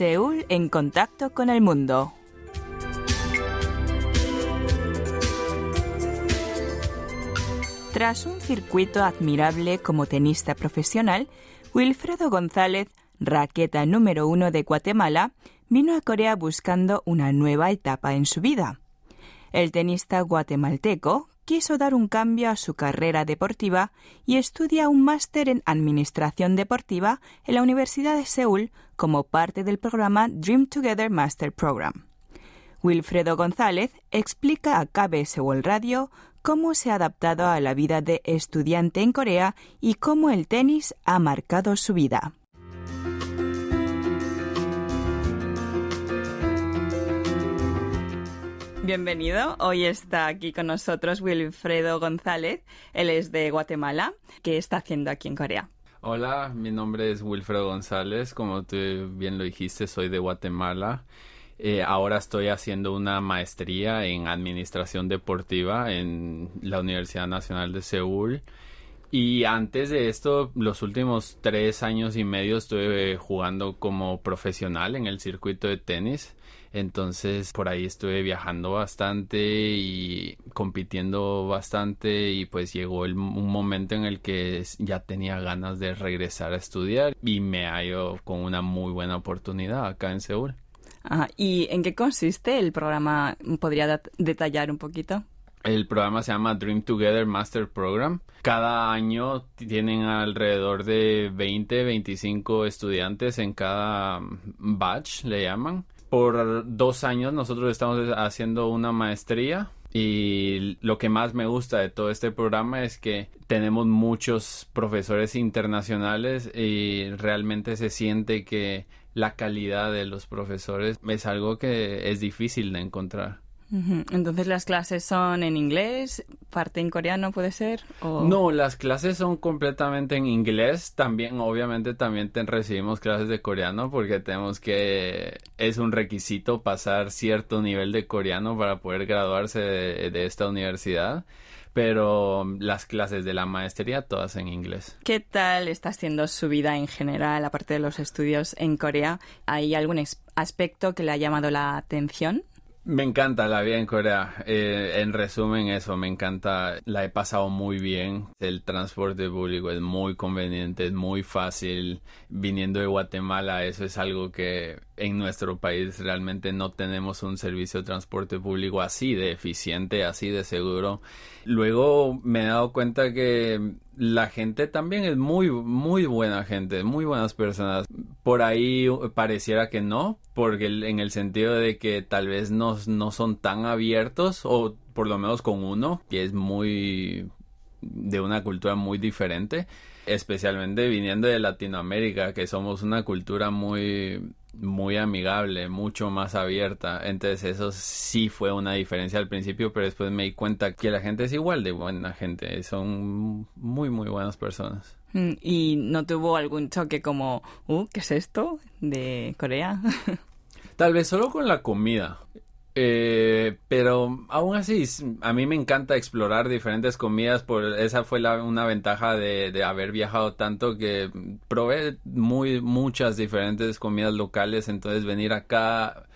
Seúl en contacto con el mundo. Tras un circuito admirable como tenista profesional, Wilfredo González, raqueta número uno de Guatemala, vino a Corea buscando una nueva etapa en su vida. El tenista guatemalteco quiso dar un cambio a su carrera deportiva y estudia un máster en Administración Deportiva en la Universidad de Seúl como parte del programa Dream Together Master Program. Wilfredo González explica a KB Seúl Radio cómo se ha adaptado a la vida de estudiante en Corea y cómo el tenis ha marcado su vida. Bienvenido. Hoy está aquí con nosotros Wilfredo González. Él es de Guatemala. ¿Qué está haciendo aquí en Corea? Hola, mi nombre es Wilfredo González. Como tú bien lo dijiste, soy de Guatemala. Eh, ahora estoy haciendo una maestría en administración deportiva en la Universidad Nacional de Seúl. Y antes de esto, los últimos tres años y medio estuve jugando como profesional en el circuito de tenis. Entonces por ahí estuve viajando bastante y compitiendo bastante y pues llegó un momento en el que ya tenía ganas de regresar a estudiar y me hallo con una muy buena oportunidad acá en Seúl. ¿Y en qué consiste el programa? ¿Podría detallar un poquito? El programa se llama Dream Together Master Program. Cada año tienen alrededor de 20, 25 estudiantes en cada batch, le llaman. Por dos años nosotros estamos haciendo una maestría y lo que más me gusta de todo este programa es que tenemos muchos profesores internacionales y realmente se siente que la calidad de los profesores es algo que es difícil de encontrar. Entonces las clases son en inglés, parte en coreano puede ser. No, las clases son completamente en inglés. También, obviamente, también recibimos clases de coreano porque tenemos que es un requisito pasar cierto nivel de coreano para poder graduarse de esta universidad pero las clases de la maestría todas en inglés. ¿Qué tal está siendo su vida en general, aparte de los estudios en Corea? ¿Hay algún aspecto que le ha llamado la atención? Me encanta la vida en Corea. Eh, en resumen, eso, me encanta. La he pasado muy bien. El transporte público es muy conveniente, es muy fácil. Viniendo de Guatemala, eso es algo que en nuestro país realmente no tenemos un servicio de transporte público así de eficiente, así de seguro. Luego me he dado cuenta que la gente también es muy, muy buena gente, muy buenas personas. Por ahí pareciera que no, porque en el sentido de que tal vez no, no son tan abiertos, o por lo menos con uno, que es muy de una cultura muy diferente, especialmente viniendo de Latinoamérica, que somos una cultura muy muy amigable, mucho más abierta. Entonces eso sí fue una diferencia al principio, pero después me di cuenta que la gente es igual de buena gente, son muy muy buenas personas. Mm, ¿Y no tuvo algún choque como, uh, ¿qué es esto de Corea? Tal vez solo con la comida. Eh, pero aún así, a mí me encanta explorar diferentes comidas. Por esa fue la, una ventaja de, de, haber viajado tanto que probé muy muchas diferentes comidas locales. Entonces venir acá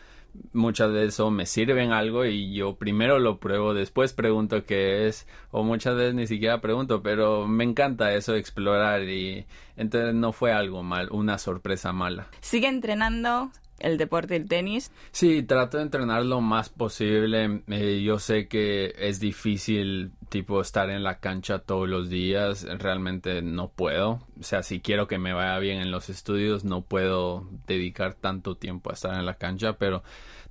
muchas veces o me sirven algo y yo primero lo pruebo, después pregunto qué es o muchas veces ni siquiera pregunto, pero me encanta eso explorar y entonces no fue algo mal, una sorpresa mala. ¿Sigue entrenando? El deporte el tenis? Sí, trato de entrenar lo más posible. Eh, yo sé que es difícil, tipo, estar en la cancha todos los días. Realmente no puedo. O sea, si quiero que me vaya bien en los estudios, no puedo dedicar tanto tiempo a estar en la cancha, pero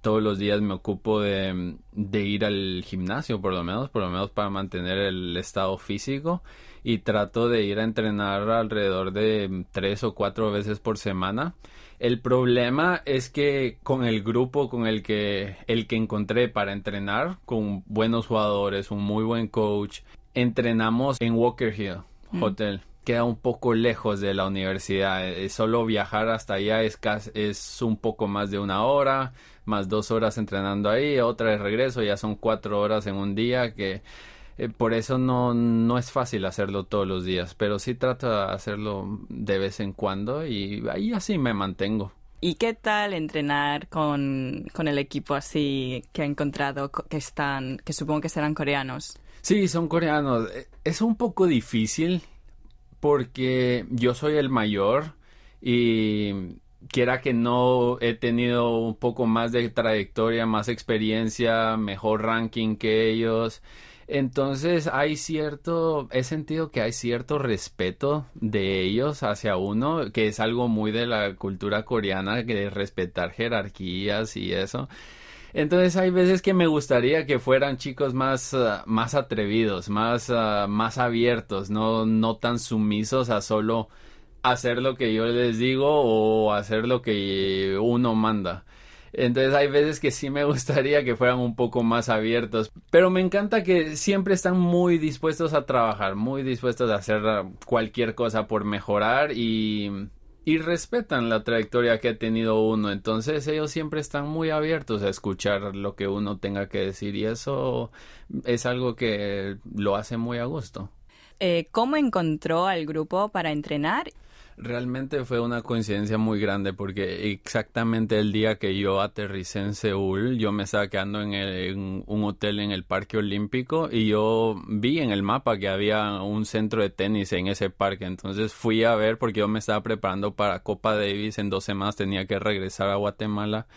todos los días me ocupo de, de ir al gimnasio, por lo menos, por lo menos para mantener el estado físico. Y trato de ir a entrenar alrededor de tres o cuatro veces por semana el problema es que con el grupo con el que el que encontré para entrenar, con buenos jugadores, un muy buen coach, entrenamos en Walker Hill mm. Hotel. Queda un poco lejos de la universidad. Eh, solo viajar hasta allá es, es un poco más de una hora, más dos horas entrenando ahí, otra de regreso, ya son cuatro horas en un día que eh, por eso no, no es fácil hacerlo todos los días, pero sí trato de hacerlo de vez en cuando y ahí así me mantengo. ¿Y qué tal entrenar con, con, el equipo así que ha encontrado que están, que supongo que serán coreanos? Sí, son coreanos. E, es un poco difícil porque yo soy el mayor y quiera que no he tenido un poco más de trayectoria, más experiencia, mejor ranking que ellos. Entonces hay cierto, he sentido que hay cierto respeto de ellos hacia uno, que es algo muy de la cultura coreana, que de respetar jerarquías y eso. Entonces hay veces que me gustaría que fueran chicos más, ah, más atrevidos, más, ah, más abiertos, no, no tan sumisos a solo hacer lo que yo les digo o hacer lo que uno manda. Entonces hay veces que sí me gustaría que fueran un poco más abiertos, pero me encanta que siempre están muy dispuestos a trabajar, muy dispuestos a hacer cualquier cosa por mejorar y, y respetan la trayectoria que ha tenido uno. Entonces ellos siempre están muy abiertos a escuchar lo que uno tenga que decir y eso es algo que lo hace muy a gusto. Eh, ¿Cómo encontró al grupo para entrenar Realmente fue una coincidencia muy grande porque exactamente el día que yo aterricé en Seúl, yo me estaba quedando en, un hotel en el Parque Olímpico y yo vi en el mapa que había un centro de tenis en ese parque. Entonces fui a ver porque yo me estaba preparando para Copa Davis. En dos semanas tenía que regresar a Guatemala.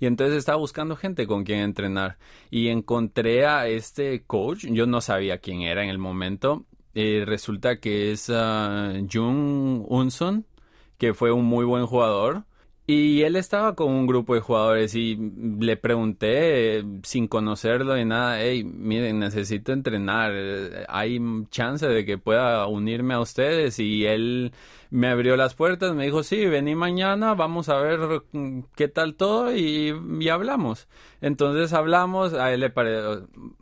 Y entonces estaba buscando gente con quien entrenar. Y encontré a este coach. Yo no sabía quién era en el momento eh, resulta que es uh, Jung Unson, que fue un muy buen jugador. Y él estaba con un grupo de jugadores y le pregunté, eh, sin conocerlo ni nada, hey, miren, necesito entrenar, eh, hay chance de que pueda unirme a ustedes. Y él me abrió las puertas, me dijo, sí, vení mañana, vamos a ver qué tal todo y, hablamos. Entonces hablamos, a él le,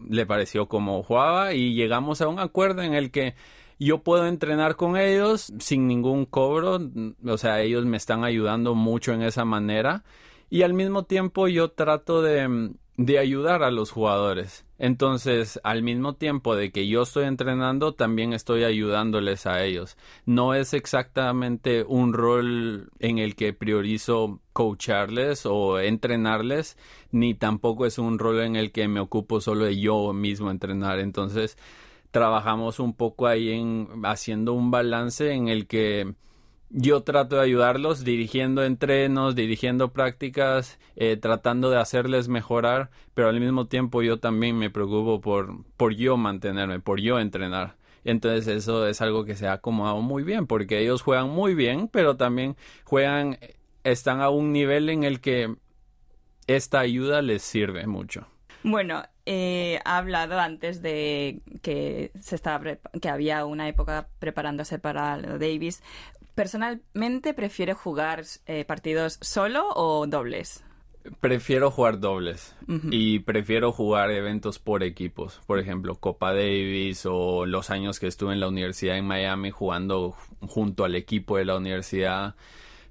le pareció como jugaba y llegamos a un acuerdo en el que yo puedo entrenar con ellos sin ningún cobro, o sea, ellos me están ayudando mucho en esa manera y al mismo tiempo yo trato de, de ayudar a los jugadores. Entonces, al mismo tiempo de que yo estoy entrenando, también estoy ayudándoles a ellos. No es exactamente un rol en el que priorizo coacharles o entrenarles, ni tampoco es un rol en el que me ocupo solo de yo mismo entrenar. Entonces, trabajamos un poco ahí en haciendo un balance en el que yo trato de ayudarlos dirigiendo entrenos, dirigiendo prácticas, eh, tratando de hacerles mejorar, pero al mismo tiempo yo también me preocupo por, por yo mantenerme, por yo entrenar. Entonces eso es algo que se ha acomodado muy bien, porque ellos juegan muy bien, pero también juegan, están a un nivel en el que esta ayuda les sirve mucho. Bueno, eh, ha hablado antes de que se estaba que había una época preparándose para lo Davis. Personalmente prefiere jugar eh, partidos solo o dobles. Prefiero jugar dobles y prefiero jugar eventos por equipos, por ejemplo Copa Davis o los años que estuve en la universidad en Miami jugando junto al equipo de la universidad,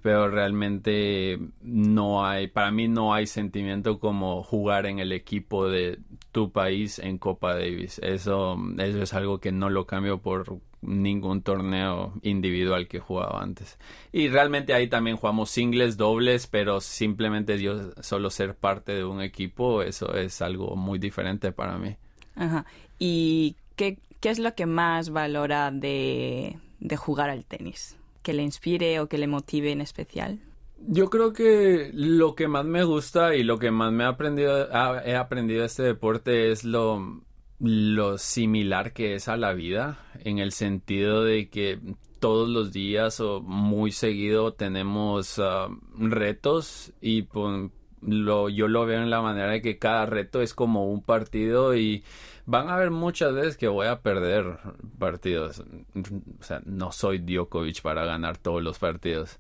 pero realmente no hay, para mí no hay sentimiento como jugar en el equipo de tu país en Copa Davis. Eso, eso es algo que no lo cambio por ningún torneo individual que jugaba antes. Y realmente ahí también jugamos singles, dobles, pero simplemente yo solo ser parte de un equipo, eso es algo muy diferente para mí. Ajá. ¿Y qué, qué es lo que más valora de, de jugar al tenis? ¿Que le inspire o que le motive en especial? Yo creo que lo que más me gusta y lo que más me ha aprendido, he aprendido este deporte es lo lo similar que es a la vida, en el sentido de que todos los días o muy seguido tenemos ah, retos y pues, lo, yo lo veo en la manera de que cada reto es como un partido y van a haber muchas veces que voy a perder partidos. O sea, no soy Djokovic para ganar todos los partidos.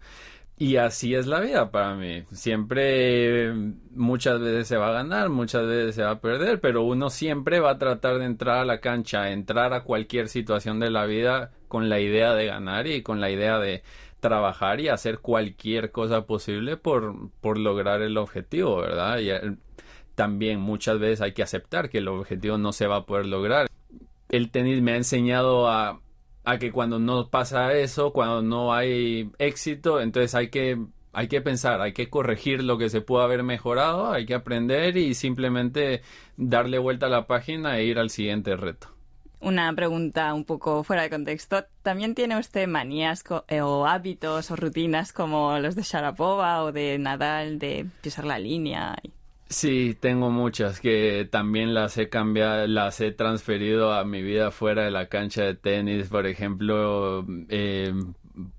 Y así es la vida para mí. Siempre, muchas veces se va a ganar, muchas veces se va a perder, pero uno siempre va a tratar de entrar a la cancha, entrar a cualquier situación de la vida con la idea de ganar y con la idea de trabajar y hacer cualquier cosa posible por, por lograr el objetivo, ¿verdad? Y también muchas veces hay que aceptar que el objetivo no se va a poder lograr. El tenis me ha enseñado a a que cuando no pasa eso, cuando no hay éxito, entonces hay que hay que pensar, hay que corregir lo que se pudo haber mejorado, hay que aprender y simplemente darle vuelta a la página e ir al siguiente reto. Una pregunta un poco fuera de contexto. ¿También tiene usted manías eh, o hábitos o rutinas como los de Sharapova o de Nadal, de pisar la línea? Sí, tengo muchas que también las he cambiado, las he transferido a mi vida fuera de la cancha de tenis. Por ejemplo, eh,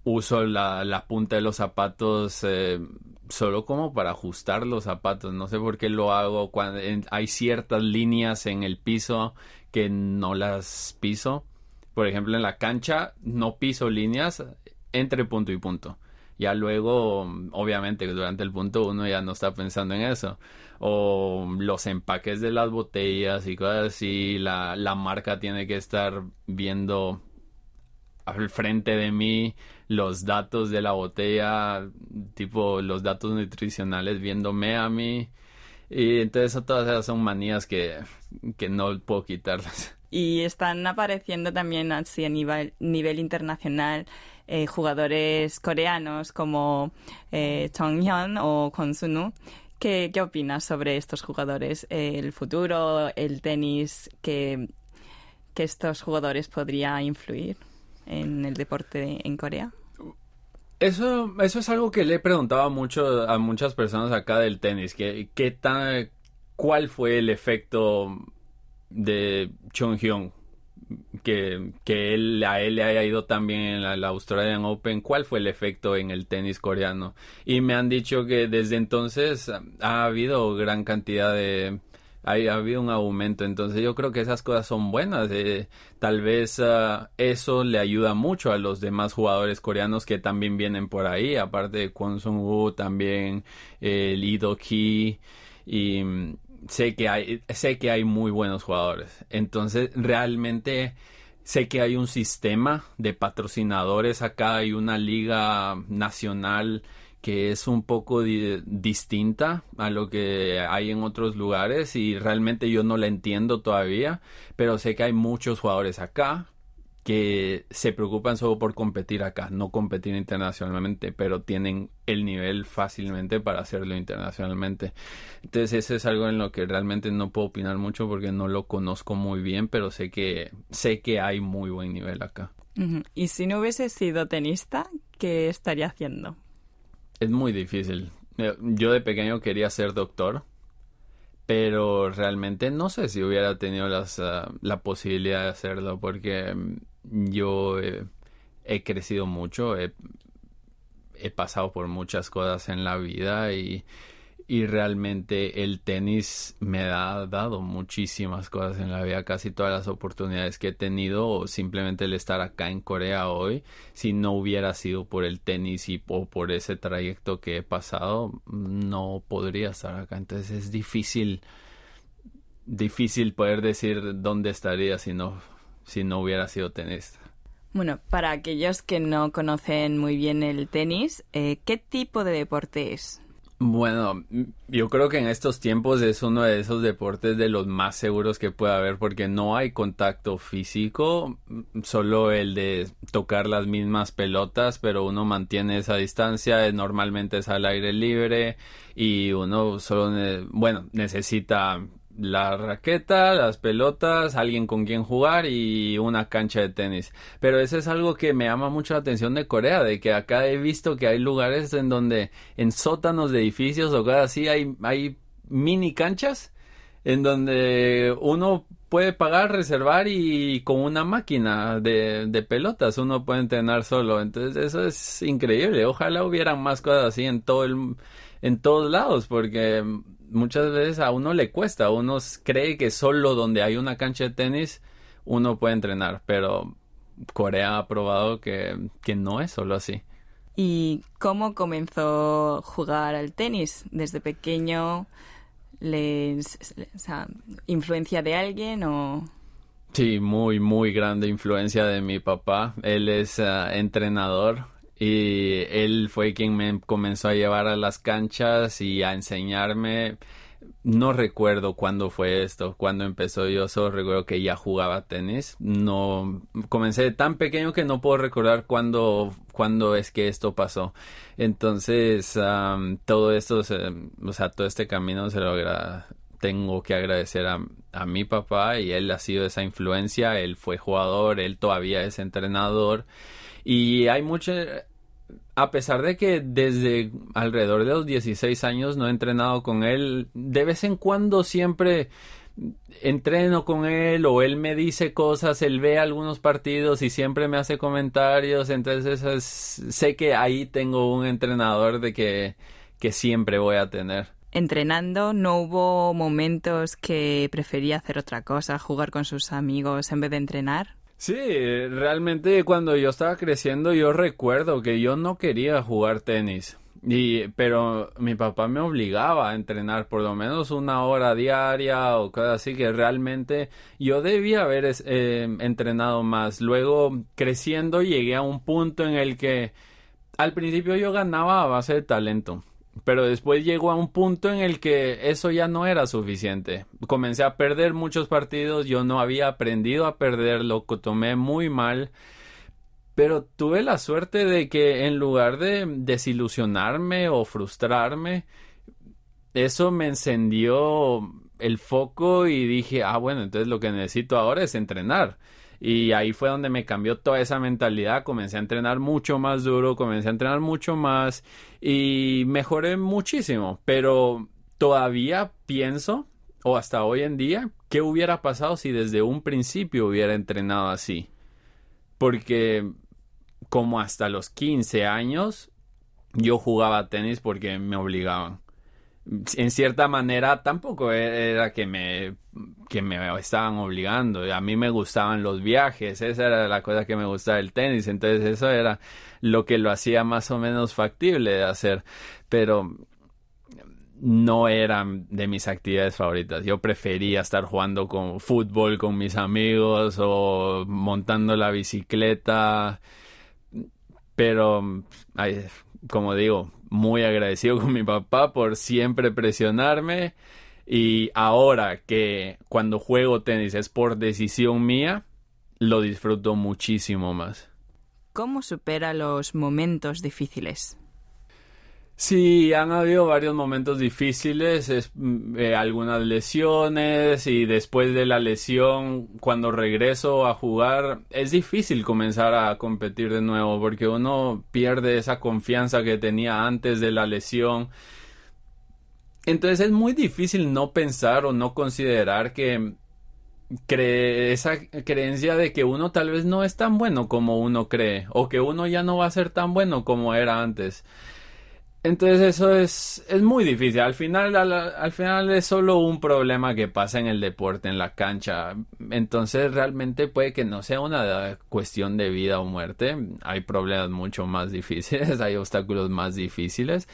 uso la, punta de los zapatos eh, solo como para ajustar los zapatos. No sé por qué lo hago cuando hay ciertas líneas en el piso que no las piso. Por ejemplo, en la cancha no piso líneas entre punto y punto. Ya luego, obviamente, durante el punto uno ya no está pensando en eso. O los empaques de las botellas y cosas así. La, la marca tiene que estar viendo al frente de mí los datos de la botella, tipo los datos nutricionales viéndome a mí. Y entonces todas esas son manías que, que no puedo quitarlas. Y están apareciendo también así a nivel, nivel internacional eh, jugadores coreanos como eh, Chong Hyun o Kwon Sunu. ¿Qué, ¿Qué opinas sobre estos jugadores? el futuro, el tenis que, que estos jugadores podría influir en el deporte en Corea? Eso, eso es algo que le he preguntado mucho a muchas personas acá del tenis, que qué tan cuál fue el efecto de Chung Hyun que, que él, a él le haya ido también en la, Australian Open, ¿cuál fue el efecto en el tenis coreano? Y me han dicho que desde entonces ha habido gran cantidad de, ha, habido un aumento. Entonces yo creo que esas cosas son buenas. Eh, tal vez ah, eso le ayuda mucho a los demás jugadores coreanos que también vienen por ahí. Aparte de Kwon Sung Woo, también eh, Lee Do Ki. Y mm, sé que hay, sé que hay muy buenos jugadores. Entonces realmente sé que hay un sistema de patrocinadores acá. Hay una liga nacional que es un poco distinta a lo que hay en otros lugares y realmente yo no la entiendo todavía, pero sé que hay muchos jugadores acá que se preocupan solo por competir acá, no competir internacionalmente, pero tienen el nivel fácilmente para hacerlo internacionalmente. Entonces eso es algo en lo que realmente no puedo opinar mucho porque no lo conozco muy bien, pero sé que sé que hay muy buen nivel acá. Y si no hubiese sido tenista, ¿qué estaría haciendo? Es muy difícil. Eh, yo de pequeño quería ser doctor, pero realmente no sé si hubiera tenido las, ah, la posibilidad de hacerlo porque mm, yo he crecido mucho, he, he pasado por muchas cosas en la vida y y realmente el tenis me ha dado muchísimas cosas en la vida, casi todas las oportunidades que he tenido o simplemente el estar acá en Corea hoy, si no hubiera sido por el tenis y o por ese trayecto que he pasado, no podría estar acá. Entonces es difícil, difícil poder decir dónde estaría si no, si no hubiera sido tenista. Bueno, para aquellos que no conocen muy bien el tenis, eh, ¿qué tipo de deporte es? Bueno, yo creo que en estos tiempos es uno de esos deportes de los más seguros que puede haber porque no hay contacto físico, solo el de tocar las mismas pelotas, pero uno mantiene esa distancia, normalmente es al aire libre y uno solo, bueno, necesita la raqueta, las pelotas, alguien con quien jugar y una cancha de tenis. Pero eso es algo que me llama mucho la atención de Corea, de que acá he visto que hay lugares en donde en sótanos de edificios o cosas así hay, hay mini canchas en donde uno puede pagar, reservar y con una máquina de, de pelotas uno puede entrenar solo. Entonces eso es increíble. Ojalá hubieran más cosas así en todo el, en todos lados porque muchas veces a uno le cuesta, uno cree que solo donde hay una cancha de tenis uno puede entrenar, pero Corea ha probado que, no es solo así. ¿Y cómo comenzó a jugar al tenis? ¿Desde pequeño? Les, ¿Influencia de alguien o...? Sí, muy, muy grande influencia de mi papá. Él es ah, entrenador y él fue quien me comenzó a llevar a las canchas y a enseñarme no recuerdo cuándo fue esto, cuándo empezó. Yo solo recuerdo que ya jugaba tenis. No comencé tan pequeño que no puedo recordar cuándo, cuándo es que esto pasó. Entonces, todo esto, o sea, todo este camino se lo tengo que agradecer a, a mi papá y él ha sido esa influencia. Él fue jugador, él todavía es entrenador. Y hay mucho, a pesar de que desde alrededor de los 16 años no he entrenado con él, de vez en cuando siempre entreno con él o él me dice cosas, él ve algunos partidos y siempre me hace comentarios, entonces sé que ahí tengo un entrenador de que, que siempre voy a tener. Entrenando, ¿no hubo momentos que prefería hacer otra cosa, jugar con sus amigos en vez de entrenar? Sí, realmente cuando yo estaba creciendo yo recuerdo que yo no quería jugar tenis. Y, pero mi papá me obligaba a entrenar por lo menos una hora diaria o cosas así que realmente yo debía haber eh, entrenado más. Luego creciendo llegué a un punto en el que al principio yo ganaba a base de talento. Pero después llegó a un punto en el que eso ya no era suficiente. Comencé a perder muchos partidos, yo no había aprendido a perder, lo tomé muy mal. Pero tuve la suerte de que en lugar de desilusionarme o frustrarme, eso me encendió el foco y dije, ah, bueno, entonces lo que necesito ahora es entrenar. Y ahí fue donde me cambió toda esa mentalidad. Comencé a entrenar mucho más duro, comencé a entrenar mucho más y mejoré muchísimo. Pero todavía pienso, o hasta hoy en día, qué hubiera pasado si desde un principio hubiera entrenado así. Porque como hasta los 15 años yo jugaba tenis porque me obligaban en cierta manera tampoco era que me, que me estaban obligando. A mí me gustaban los viajes, esa era la cosa que me gustaba el tenis, entonces eso era lo que lo hacía más o menos factible de hacer, pero no eran de mis actividades favoritas. Yo prefería estar jugando con fútbol con mis amigos o montando la bicicleta, pero como digo, muy agradecido con mi papá por siempre presionarme y ahora que cuando juego tenis es por decisión mía, lo disfruto muchísimo más. ¿Cómo supera los momentos difíciles? Sí, han habido varios momentos difíciles, mm, eh, algunas lesiones y después de la lesión, cuando regreso a jugar, es difícil comenzar a competir de nuevo porque uno pierde esa confianza que tenía antes de la lesión. Entonces es muy difícil no pensar o no considerar que cree esa creencia de que uno tal vez no es tan bueno como uno cree o que uno ya no va a ser tan bueno como era antes. Entonces eso es, es muy difícil. Al final, al, final es solo un problema que pasa en el deporte, en la cancha. Entonces realmente puede que no sea una cuestión de vida o muerte. Hay problemas mucho más difíciles, hay obstáculos más difíciles.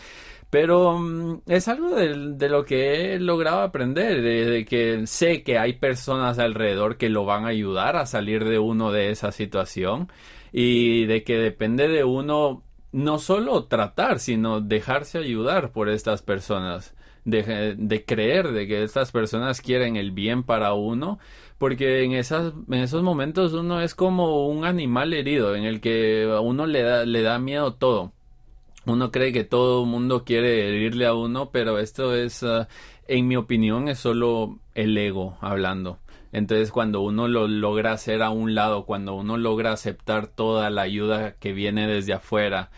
Pero mm, es algo de, lo que he logrado aprender, de, que sé que hay personas alrededor que lo van a ayudar a salir de uno de esa situación y de que depende de uno no solo tratar, sino dejarse ayudar por estas personas. De, creer de que estas personas quieren el bien para uno, porque en, esas, en esos momentos uno es como un animal herido, en el que a uno le da, le da miedo todo. Uno cree que todo el mundo quiere herirle a uno, pero esto es, ah, en mi opinión, es solo el ego hablando. Entonces cuando uno lo logra hacer a un lado, cuando uno logra aceptar toda la ayuda que viene desde afuera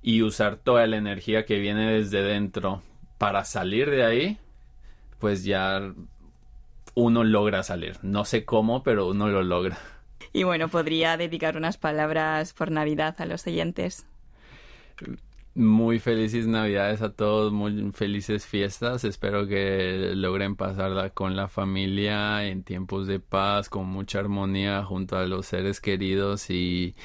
y usar toda la energía que viene desde dentro para salir de ahí, pues ya uno logra salir. No sé cómo, pero uno lo logra. Y bueno, podría dedicar unas palabras por Navidad a los oyentes. Muy felices Navidades a todos, muy felices fiestas. Espero que logren pasarla con la familia en tiempos de paz, con mucha armonía junto a los seres queridos y,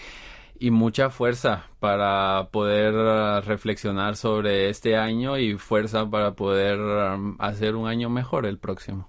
y mucha fuerza para poder uh, reflexionar sobre este año y fuerza para poder um, hacer un año mejor el próximo.